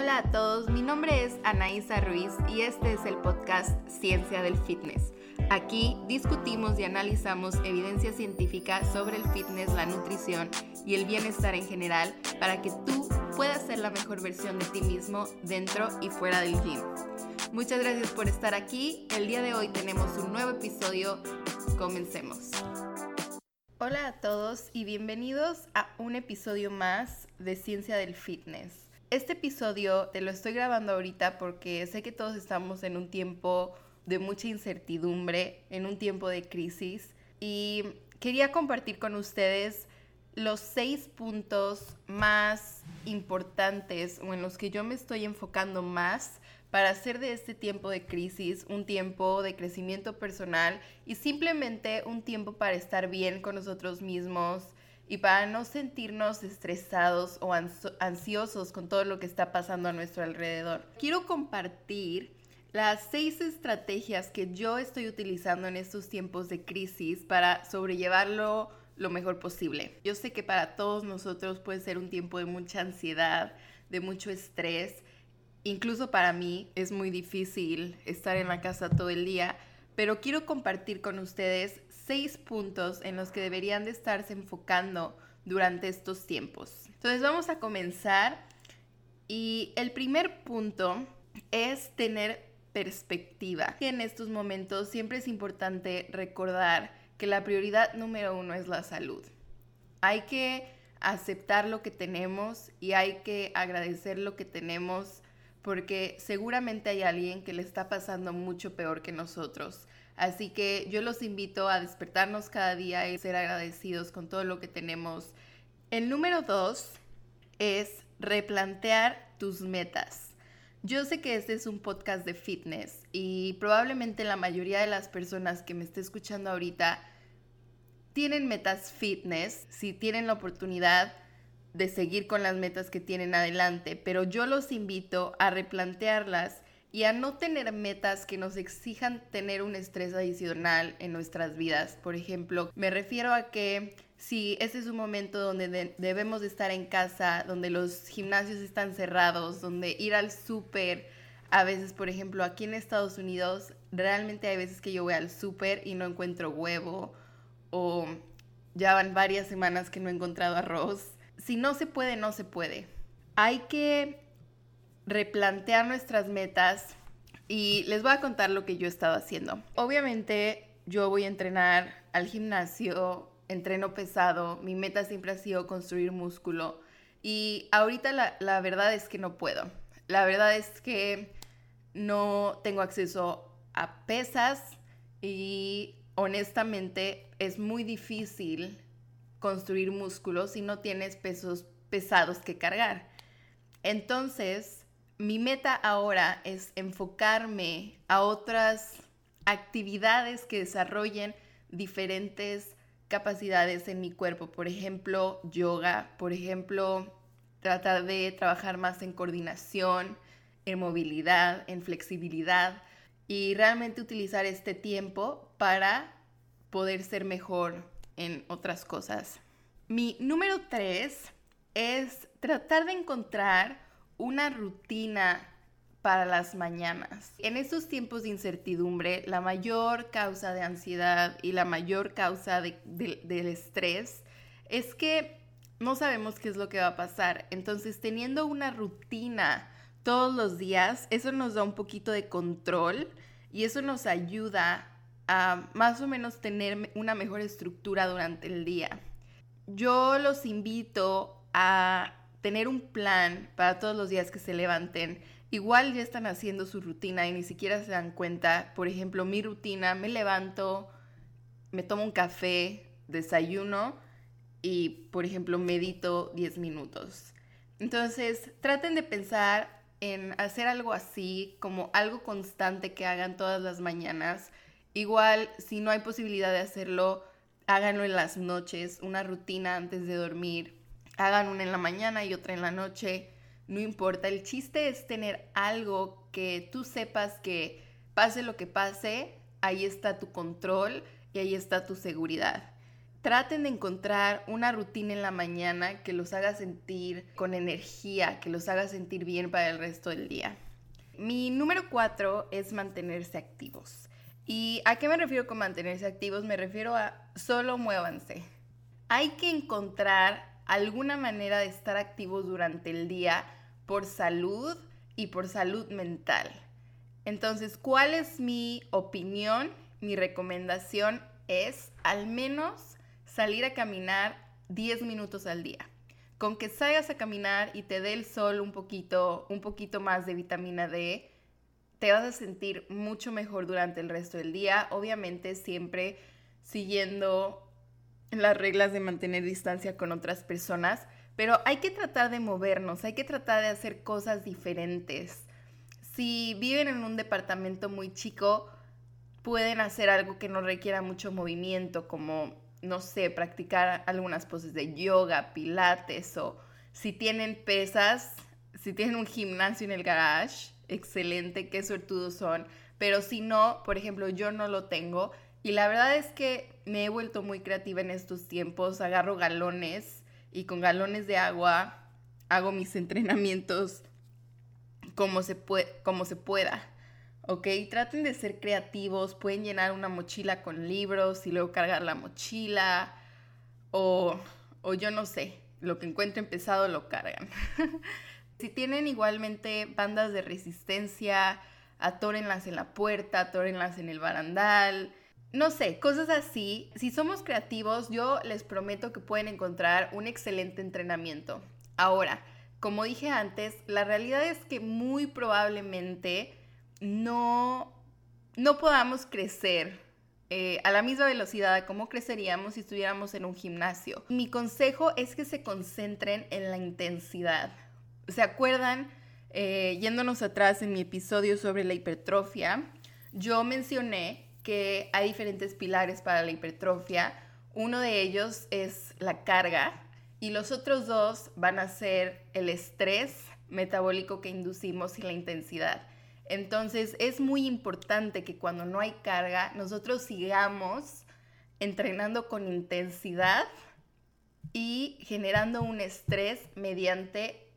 Hola a todos, mi nombre es Anaísa Ruiz y este es el podcast Ciencia del Fitness. Aquí discutimos y analizamos evidencia científica sobre el fitness, la nutrición y el bienestar en general para que tú puedas ser la mejor versión de ti mismo dentro y fuera del gym. Muchas gracias por estar aquí. El día de hoy tenemos un nuevo episodio. Comencemos. Hola a todos y bienvenidos a un episodio más de Ciencia del Fitness. Este episodio te lo estoy grabando ahorita porque sé que todos estamos en un tiempo de mucha incertidumbre, en un tiempo de crisis y quería compartir con ustedes los seis puntos más importantes o en los que yo me estoy enfocando más para hacer de este tiempo de crisis un tiempo de crecimiento personal y simplemente un tiempo para estar bien con nosotros mismos, y para no sentirnos estresados o ansiosos con todo lo que está pasando a nuestro alrededor. Quiero compartir las seis estrategias que yo estoy utilizando en estos tiempos de crisis para sobrellevarlo lo mejor posible. Yo sé que para todos nosotros puede ser un tiempo de mucha ansiedad, de mucho estrés. Incluso para mí es muy difícil estar en la casa todo el día, pero quiero compartir con ustedes seis puntos en los que deberían de estarse enfocando durante estos tiempos. Entonces vamos a comenzar y el primer punto es tener perspectiva. En estos momentos siempre es importante recordar que la prioridad número uno es la salud. Hay que aceptar lo que tenemos y hay que agradecer lo que tenemos porque seguramente hay alguien que le está pasando mucho peor que nosotros. Así que yo los invito a despertarnos cada día y ser agradecidos con todo lo que tenemos. El número dos es replantear tus metas. Yo sé que este es un podcast de fitness y probablemente la mayoría de las personas que me esté escuchando ahorita tienen metas fitness, si tienen la oportunidad de seguir con las metas que tienen adelante, pero yo los invito a replantearlas y a no tener metas que nos exijan tener un estrés adicional en nuestras vidas. Por ejemplo, me refiero a que si ese es un momento donde debemos de estar en casa, donde los gimnasios están cerrados, donde ir al súper, a veces, por ejemplo, aquí en Estados Unidos, realmente hay veces que yo voy al súper y no encuentro huevo o ya van varias semanas que no he encontrado arroz. Si no se puede, no se puede. Hay que replantear nuestras metas y les voy a contar lo que yo he estado haciendo. Obviamente yo voy a entrenar al gimnasio, entreno pesado, mi meta siempre ha sido construir músculo y ahorita la, la verdad es que no puedo. La verdad es que no tengo acceso a pesas y honestamente es muy difícil construir músculo si no tienes pesos pesados que cargar. Entonces, mi meta ahora es enfocarme a otras actividades que desarrollen diferentes capacidades en mi cuerpo. Por ejemplo, yoga, por ejemplo, tratar de trabajar más en coordinación, en movilidad, en flexibilidad y realmente utilizar este tiempo para poder ser mejor en otras cosas. Mi número tres es tratar de encontrar una rutina para las mañanas. En estos tiempos de incertidumbre, la mayor causa de ansiedad y la mayor causa del estrés es que no sabemos qué es lo que va a pasar. Entonces, teniendo una rutina todos los días, eso nos da un poquito de control y eso nos ayuda a más o menos tener una mejor estructura durante el día. Yo los invito a tener un plan para todos los días que se levanten. Igual ya están haciendo su rutina y ni siquiera se dan cuenta. Por ejemplo, mi rutina, me levanto, me tomo un café, desayuno y, por ejemplo, medito 10 minutos. Entonces, traten de pensar en hacer algo así, como algo constante que hagan todas las mañanas. Igual, si no hay posibilidad de hacerlo, háganlo en las noches, una rutina antes de dormir hagan una en la mañana y otra en la noche, no importa. El chiste es tener algo que tú sepas que pase lo que pase, ahí está tu control y ahí está tu seguridad. traten de encontrar una rutina en la mañana que los haga sentir con energía, que los haga sentir bien para el resto del día. Mi número cuatro es mantenerse activos. ¿Y a qué me refiero con mantenerse activos? Me refiero a solo muévanse. Hay que encontrar alguna manera de estar activos durante el día por salud y por salud mental. Entonces, ¿cuál es mi opinión? Mi recomendación es al menos salir a caminar 10 minutos al día. Con que salgas a caminar y te dé el sol un poquito, un poquito más de vitamina D, te vas a sentir mucho mejor durante el resto del día. Obviamente siempre siguiendo las reglas de mantener distancia con otras personas, pero hay que tratar de movernos, hay que tratar de hacer cosas diferentes. Si viven en un departamento muy chico, pueden hacer algo que no requiera mucho movimiento, como no sé, practicar algunas poses de yoga, pilates o si tienen pesas, si tienen un gimnasio en el garage, excelente, qué suertudos son. Pero si no, por ejemplo, yo no lo tengo y la verdad es que me he vuelto muy creativa en estos tiempos. Agarro galones y con galones de agua hago mis entrenamientos como se, como se pueda. ¿ok? Traten de ser creativos, pueden llenar una mochila con libros y luego cargar la mochila o, o yo no sé, lo que encuentren pesado lo cargan. si tienen igualmente bandas de resistencia, atórenlas en la puerta, atórenlas en el barandal, no sé, cosas así. Si somos creativos, yo les prometo que pueden encontrar un excelente entrenamiento. Ahora, como dije antes, la realidad es que muy probablemente no, no podamos crecer eh, a la misma velocidad como creceríamos si estuviéramos en un gimnasio. Mi consejo es que se concentren en la intensidad. ¿Se acuerdan? Eh, yéndonos atrás en mi episodio sobre la hipertrofia, yo mencioné que hay diferentes pilares para la hipertrofia. Uno de ellos es la carga y los otros dos van a ser el estrés metabólico que inducimos y la intensidad. Entonces es muy importante que cuando no hay carga, nosotros sigamos entrenando con intensidad y generando un estrés mediante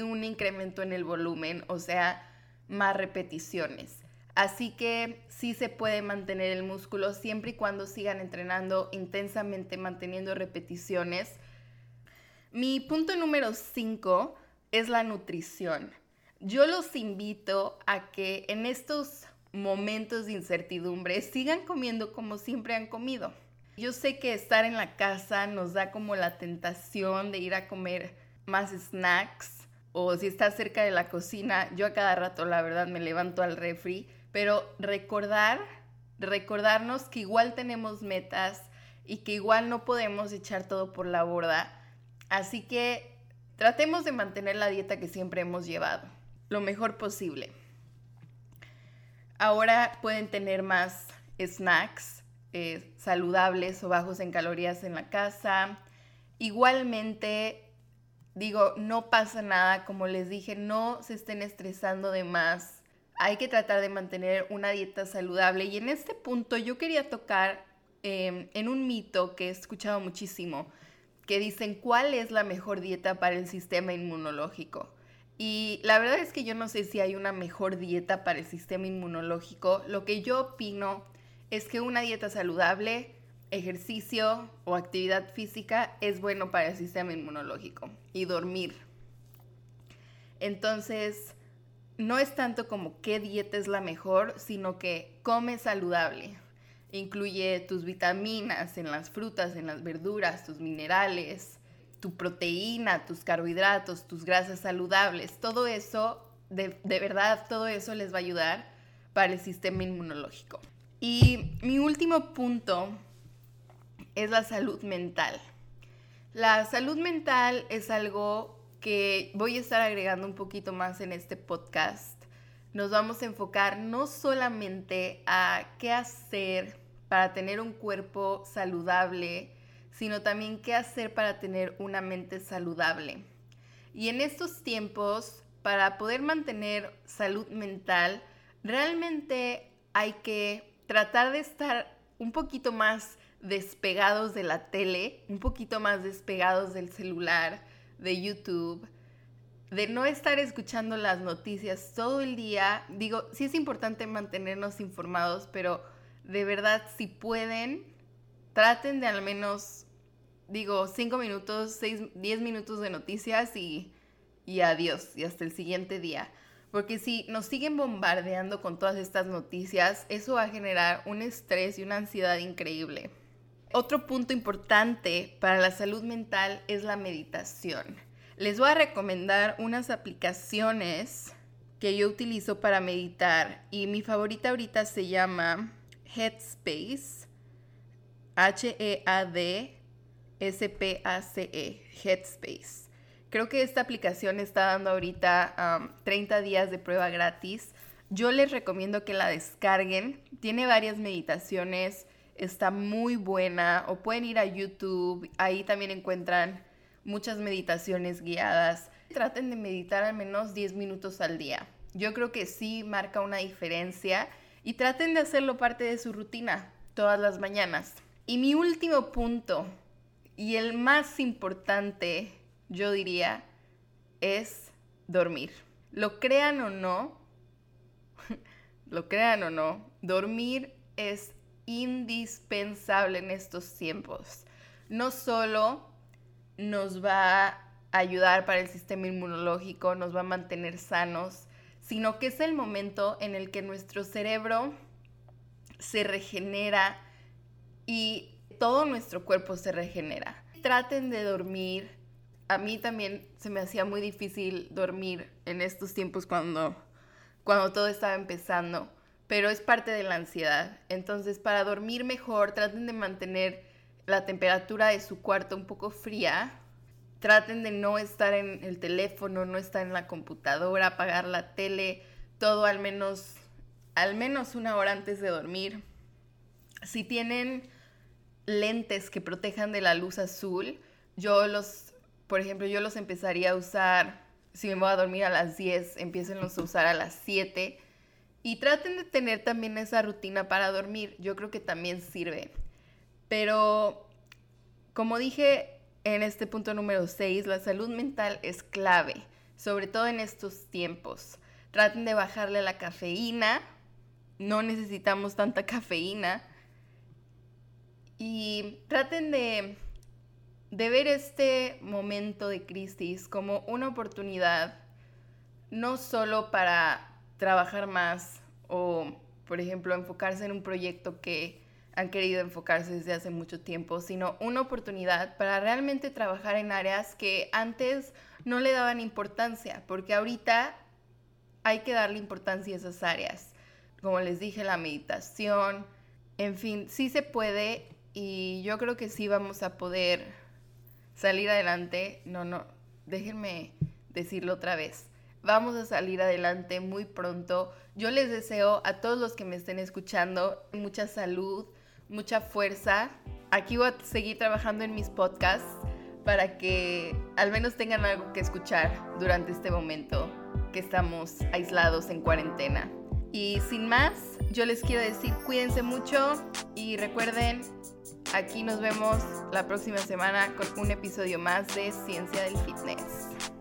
un incremento en el volumen, o sea, más repeticiones. Así que sí se puede mantener el músculo siempre y cuando sigan entrenando intensamente, manteniendo repeticiones. Mi punto número 5 es la nutrición yo los invito a que en estos momentos de incertidumbre sigan comiendo como siempre han comido. Yo sé que estar en la casa nos da como la tentación de ir a comer más snacks o si estás cerca de la cocina, yo a cada rato la verdad me levanto al refri, pero recordar, recordarnos que igual tenemos metas y que igual no podemos echar todo por la borda. Así que tratemos de mantener la dieta que siempre hemos llevado lo mejor posible. Ahora pueden tener más snacks eh, saludables o bajos en calorías en la casa. Igualmente, digo, no pasa nada, como les dije, no se estén estresando de más. Hay que tratar de mantener una dieta saludable. Y en este punto yo quería tocar em, en un mito que he escuchado muchísimo, que dicen cuál es la mejor dieta para el sistema inmunológico. Y la verdad es que yo no sé si hay una mejor dieta para el sistema inmunológico. Lo que yo opino es que una dieta saludable, ejercicio o actividad física es bueno para el sistema inmunológico y dormir. Entonces, no es tanto como qué dieta es la mejor, sino que come saludable. Incluye tus vitaminas en las frutas, en las verduras, tus minerales, tu proteína, tus carbohidratos, tus grasas saludables, todo eso, de, verdad, todo eso les va a ayudar para el sistema inmunológico. Y mi último punto es la salud mental. La salud mental es algo que voy a estar agregando un poquito más en este podcast. Nos vamos a enfocar no solamente a qué hacer para tener un cuerpo saludable, sino también qué hacer para tener una mente saludable. Y en estos tiempos, para poder mantener salud mental, realmente hay que tratar de estar un poquito más despegados de la tele, un poquito más despegados del celular, de YouTube, de no estar escuchando las noticias todo el día. Digo, sí es importante mantenernos informados, pero de verdad, si pueden, traten de al menos, digo, cinco minutos, seis, diez minutos de noticias y, y adiós, y hasta el siguiente día. Porque si nos siguen bombardeando con todas estas noticias, eso va a generar un estrés y una ansiedad increíble. Otro punto importante para la salud mental es la meditación. Les voy a recomendar unas aplicaciones que yo utilizo para meditar y mi favorita ahorita se llama Headspace. H-E-A-D-S-P-A-C-E. Headspace. Creo que esta aplicación está dando ahorita 30 días de prueba gratis. Yo les recomiendo que la descarguen. Tiene varias meditaciones. Está muy buena. O pueden ir a YouTube. Ahí también encuentran muchas meditaciones guiadas. Traten de meditar al menos 10 minutos al día. Yo creo que sí marca una diferencia y traten de hacerlo parte de su rutina todas las mañanas. Y mi último punto y el más importante, yo diría, es dormir. Lo crean o no, lo crean o no, dormir es indispensable en estos tiempos. No solo nos va a ayudar para el sistema inmunológico, nos va a mantener sanos, sino que es el momento en el que nuestro cerebro se regenera y todo nuestro cuerpo se regenera. Traten de dormir. A mí también se me hacía muy difícil dormir en estos tiempos cuando, cuando todo estaba empezando, pero es parte de la ansiedad. Entonces, para dormir mejor, traten de mantener la temperatura de su cuarto un poco fría. Traten de no estar en el teléfono, no estar en la computadora, apagar la tele, todo al menos, al menos una hora antes de dormir. Si tienen lentes que protejan de la luz azul, yo los, por ejemplo, yo los empezaría a usar, si me voy a dormir a las 10, empiecen a usar a las 7. Y traten de tener también esa rutina para dormir, yo creo que también sirve. Pero, como dije en este punto número 6, la salud mental es clave, sobre todo en estos tiempos. Traten de bajarle la cafeína, no necesitamos tanta cafeína. Y traten de, de ver este momento de crisis como una oportunidad, no solo para trabajar más o, por ejemplo, enfocarse en un proyecto que han querido enfocarse desde hace mucho tiempo, sino una oportunidad para realmente trabajar en áreas que antes no le daban importancia, porque ahorita hay que darle importancia a esas áreas. Como les dije, la meditación, en fin, sí se puede y yo creo que sí vamos a poder salir adelante. No, no, déjenme decirlo otra vez. Vamos a salir adelante muy pronto. Yo les deseo a todos los que me estén escuchando mucha salud, mucha fuerza. Aquí voy a seguir trabajando en mis podcasts para que al menos tengan algo que escuchar durante este momento que estamos aislados en cuarentena. Y sin más, yo les quiero decir cuídense mucho y recuerden, aquí nos vemos la próxima semana con un episodio más de Ciencia del Fitness.